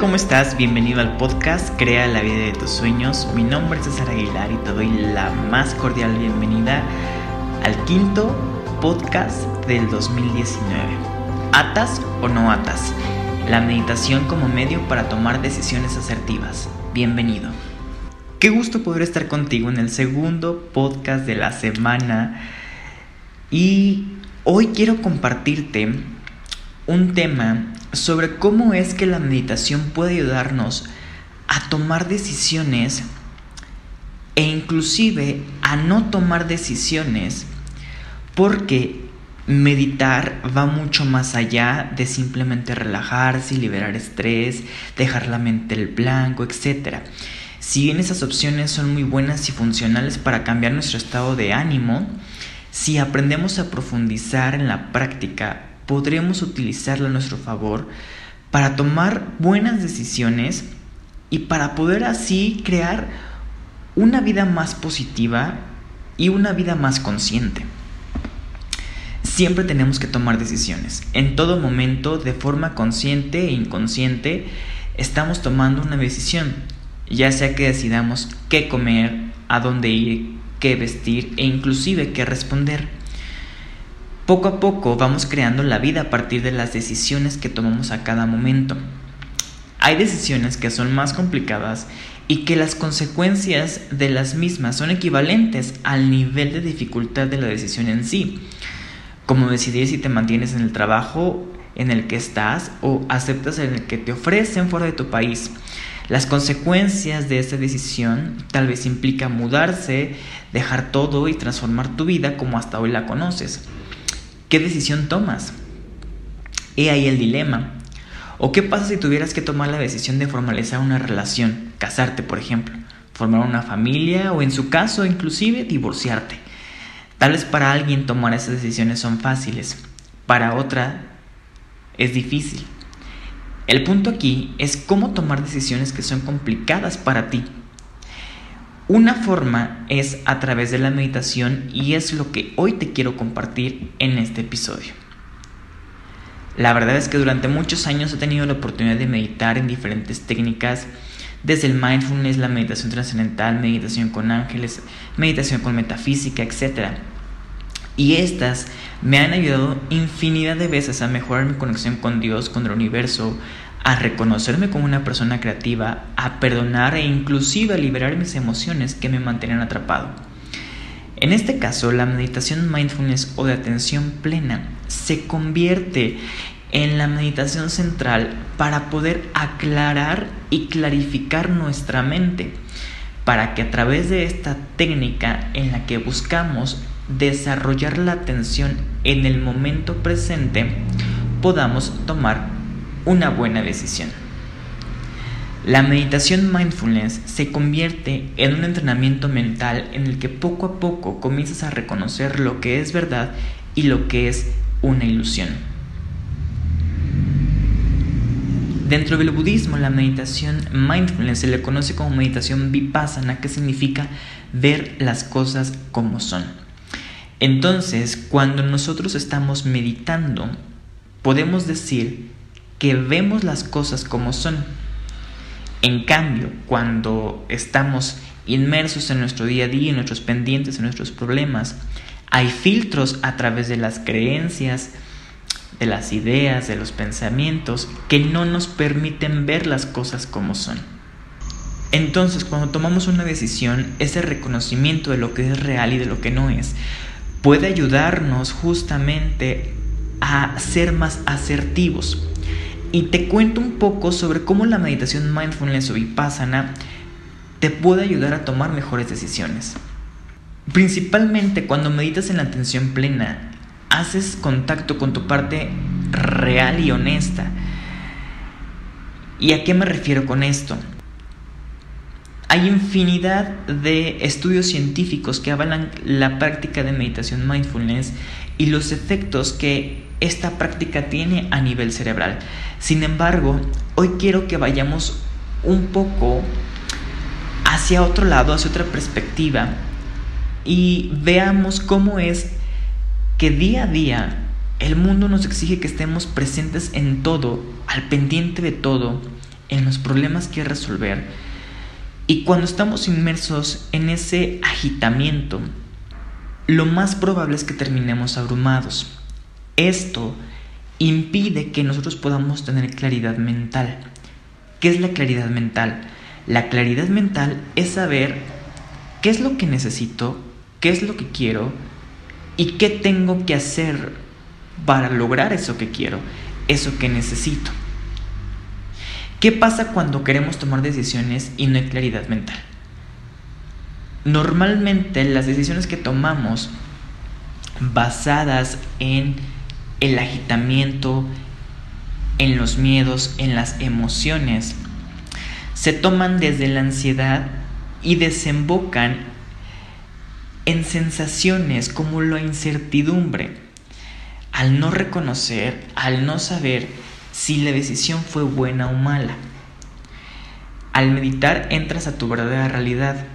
¿cómo estás? Bienvenido al podcast Crea la vida de tus sueños. Mi nombre es César Aguilar y te doy la más cordial bienvenida al quinto podcast del 2019. ¿Atas o no atas? La meditación como medio para tomar decisiones asertivas. Bienvenido. Qué gusto poder estar contigo en el segundo podcast de la semana. Y hoy quiero compartirte un tema sobre cómo es que la meditación puede ayudarnos a tomar decisiones e inclusive a no tomar decisiones porque meditar va mucho más allá de simplemente relajarse y liberar estrés, dejar la mente el blanco, etc. Si bien esas opciones son muy buenas y funcionales para cambiar nuestro estado de ánimo, si aprendemos a profundizar en la práctica podremos utilizarlo a nuestro favor para tomar buenas decisiones y para poder así crear una vida más positiva y una vida más consciente. Siempre tenemos que tomar decisiones. En todo momento, de forma consciente e inconsciente, estamos tomando una decisión. Ya sea que decidamos qué comer, a dónde ir, qué vestir e inclusive qué responder. Poco a poco vamos creando la vida a partir de las decisiones que tomamos a cada momento. Hay decisiones que son más complicadas y que las consecuencias de las mismas son equivalentes al nivel de dificultad de la decisión en sí, como decidir si te mantienes en el trabajo en el que estás o aceptas el que te ofrecen fuera de tu país. Las consecuencias de esta decisión tal vez implica mudarse, dejar todo y transformar tu vida como hasta hoy la conoces. ¿Qué decisión tomas? He ahí el dilema. ¿O qué pasa si tuvieras que tomar la decisión de formalizar una relación, casarte por ejemplo, formar una familia o en su caso inclusive divorciarte? Tal vez para alguien tomar esas decisiones son fáciles, para otra es difícil. El punto aquí es cómo tomar decisiones que son complicadas para ti una forma es a través de la meditación y es lo que hoy te quiero compartir en este episodio. La verdad es que durante muchos años he tenido la oportunidad de meditar en diferentes técnicas, desde el mindfulness, la meditación trascendental, meditación con ángeles, meditación con metafísica, etc. Y estas me han ayudado infinidad de veces a mejorar mi conexión con Dios, con el universo, a reconocerme como una persona creativa, a perdonar e inclusive a liberar mis emociones que me mantenían atrapado. En este caso, la meditación mindfulness o de atención plena se convierte en la meditación central para poder aclarar y clarificar nuestra mente, para que a través de esta técnica en la que buscamos desarrollar la atención en el momento presente, podamos tomar una buena decisión. La meditación mindfulness se convierte en un entrenamiento mental en el que poco a poco comienzas a reconocer lo que es verdad y lo que es una ilusión. Dentro del budismo, la meditación mindfulness se le conoce como meditación vipassana, que significa ver las cosas como son. Entonces, cuando nosotros estamos meditando, podemos decir que vemos las cosas como son. En cambio, cuando estamos inmersos en nuestro día a día, en nuestros pendientes, en nuestros problemas, hay filtros a través de las creencias, de las ideas, de los pensamientos, que no nos permiten ver las cosas como son. Entonces, cuando tomamos una decisión, ese reconocimiento de lo que es real y de lo que no es, puede ayudarnos justamente a ser más asertivos, y te cuento un poco sobre cómo la meditación mindfulness o vipassana te puede ayudar a tomar mejores decisiones. Principalmente cuando meditas en la atención plena, haces contacto con tu parte real y honesta. ¿Y a qué me refiero con esto? Hay infinidad de estudios científicos que avalan la práctica de meditación mindfulness y los efectos que esta práctica tiene a nivel cerebral. Sin embargo, hoy quiero que vayamos un poco hacia otro lado, hacia otra perspectiva y veamos cómo es que día a día el mundo nos exige que estemos presentes en todo, al pendiente de todo en los problemas que resolver. Y cuando estamos inmersos en ese agitamiento, lo más probable es que terminemos abrumados. Esto impide que nosotros podamos tener claridad mental. ¿Qué es la claridad mental? La claridad mental es saber qué es lo que necesito, qué es lo que quiero y qué tengo que hacer para lograr eso que quiero, eso que necesito. ¿Qué pasa cuando queremos tomar decisiones y no hay claridad mental? Normalmente las decisiones que tomamos basadas en el agitamiento, en los miedos, en las emociones, se toman desde la ansiedad y desembocan en sensaciones como la incertidumbre, al no reconocer, al no saber si la decisión fue buena o mala. Al meditar entras a tu verdadera realidad.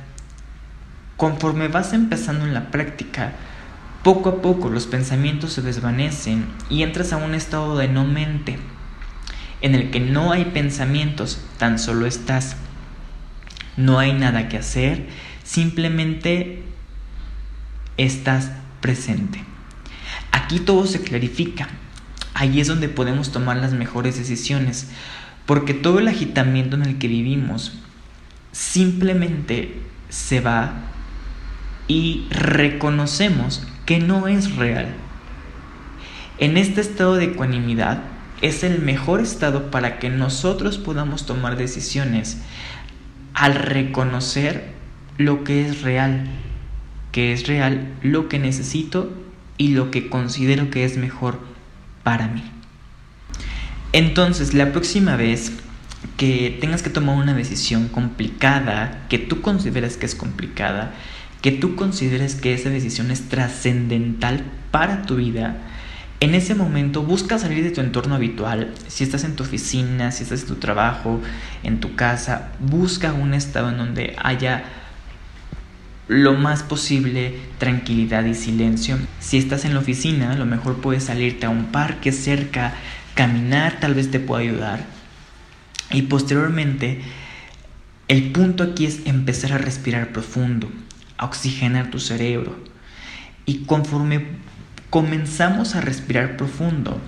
Conforme vas empezando en la práctica, poco a poco los pensamientos se desvanecen y entras a un estado de no mente, en el que no hay pensamientos, tan solo estás. No hay nada que hacer, simplemente estás presente. Aquí todo se clarifica, Ahí es donde podemos tomar las mejores decisiones, porque todo el agitamiento en el que vivimos simplemente se va y reconocemos que no es real. En este estado de ecuanimidad es el mejor estado para que nosotros podamos tomar decisiones al reconocer lo que es real, que es real lo que necesito y lo que considero que es mejor para mí. Entonces, la próxima vez que tengas que tomar una decisión complicada, que tú consideres que es complicada, que tú consideres que esa decisión es trascendental para tu vida, en ese momento busca salir de tu entorno habitual. Si estás en tu oficina, si estás en tu trabajo, en tu casa, busca un estado en donde haya lo más posible tranquilidad y silencio. Si estás en la oficina, a lo mejor puedes salirte a un parque cerca, caminar tal vez te pueda ayudar. Y posteriormente, el punto aquí es empezar a respirar profundo, a oxigenar tu cerebro. Y conforme comenzamos a respirar profundo,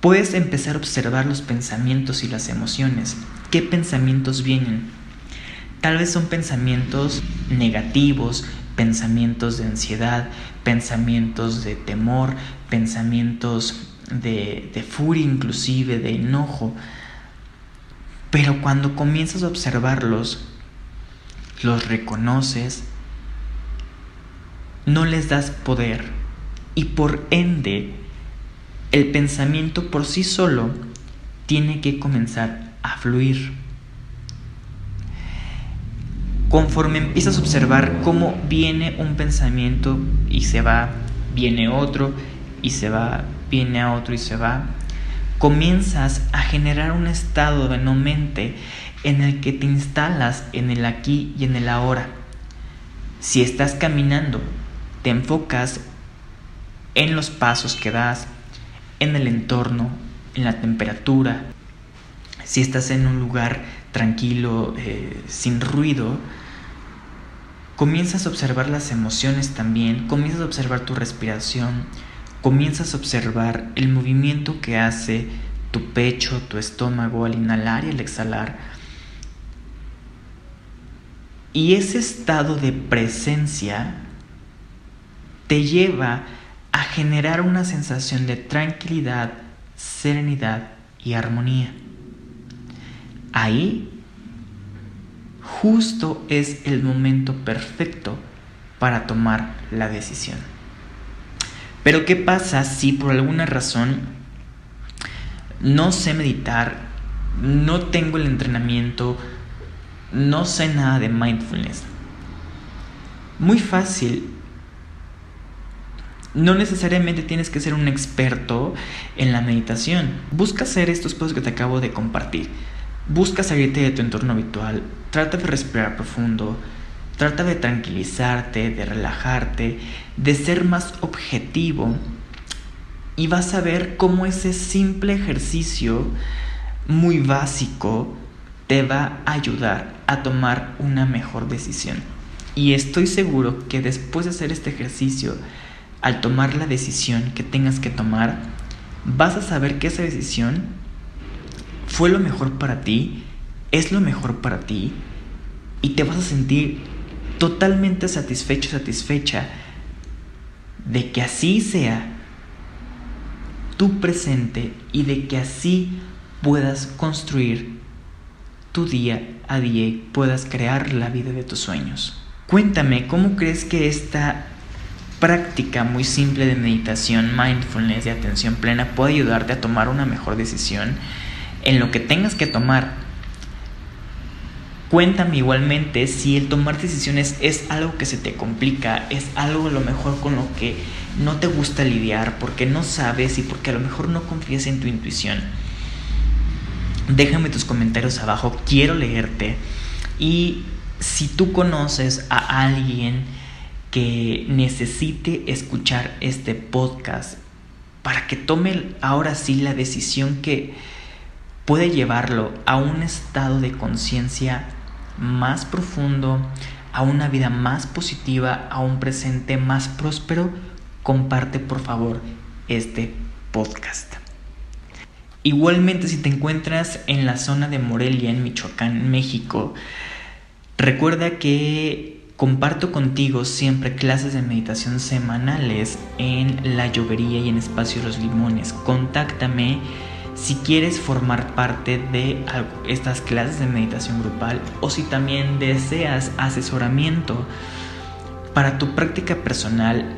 puedes empezar a observar los pensamientos y las emociones. ¿Qué pensamientos vienen? Tal vez son pensamientos negativos, pensamientos de ansiedad, pensamientos de temor, pensamientos de, furia inclusive, de enojo. Pero cuando comienzas a observarlos, los reconoces, no les das poder y por ende el pensamiento por sí solo tiene que comenzar a fluir conforme empiezas a observar cómo viene un pensamiento y se va, viene otro y se va, viene a otro y se va, comienzas a generar un estado de no mente en el que te instalas en el aquí y en el ahora. Si estás caminando, te enfocas en los pasos que das, en el entorno, en la temperatura. Si estás en un lugar tranquilo, eh, sin ruido, comienzas a observar las emociones también, comienzas a observar tu respiración, comienzas a observar el movimiento que hace tu pecho, tu estómago al inhalar y al exhalar. Y ese estado de presencia te lleva a generar una sensación de tranquilidad, serenidad y armonía. Ahí justo es el momento perfecto para tomar la decisión. Pero ¿qué pasa si por alguna razón no sé meditar, no tengo el entrenamiento, no sé nada de mindfulness? Muy fácil. No necesariamente tienes que ser un experto en la meditación. Busca hacer estos pasos que te acabo de compartir. Busca salirte de tu entorno habitual, trata de respirar profundo, trata de tranquilizarte, de relajarte, de ser más objetivo. Y vas a ver cómo ese simple ejercicio muy básico te va a ayudar a tomar una mejor decisión. Y estoy seguro que después de hacer este ejercicio, al tomar la decisión que tengas que tomar, vas a saber que esa decisión fue lo mejor para ti, es lo mejor para ti, y te vas a sentir totalmente satisfecho, satisfecha de que así sea tu presente y de que así puedas construir tu día a día y puedas crear la vida de tus sueños. Cuéntame, ¿cómo crees que esta práctica muy simple de meditación, mindfulness, de atención plena puede ayudarte a tomar una mejor decisión en lo que tengas que tomar? Cuéntame igualmente si el tomar decisiones es algo que se te complica, es algo a lo mejor con lo que no te gusta lidiar porque no sabes y porque a lo mejor no confías en tu intuición. Déjame tus comentarios abajo, quiero leerte. Y si tú conoces a alguien que necesite escuchar este podcast para que tome ahora sí la decisión que puede llevarlo a un estado de conciencia más profundo, a una vida más positiva, a un presente más próspero, comparte por favor este podcast. Igualmente si te encuentras en la zona de Morelia, en Michoacán, México, recuerda que comparto contigo siempre clases de meditación semanales en La Llovería y en Espacio Los Limones. Contáctame si quieres formar parte de estas clases de meditación grupal o si también deseas asesoramiento para tu práctica personal,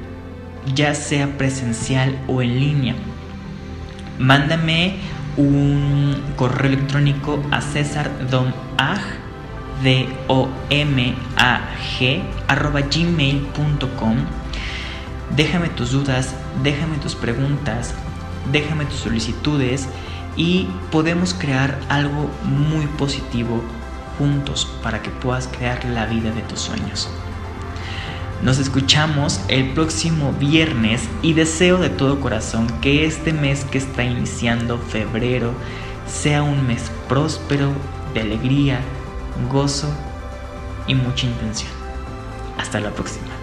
ya sea presencial o en línea. Mándame un correo electrónico a cesardomag d o m a g déjame tus dudas déjame tus preguntas déjame tus solicitudes y podemos crear algo muy positivo juntos para que puedas crear la vida de tus sueños nos escuchamos el próximo viernes y deseo de todo corazón que este mes que está iniciando febrero sea un mes próspero, de alegría, gozo y mucha intención. Hasta la próxima.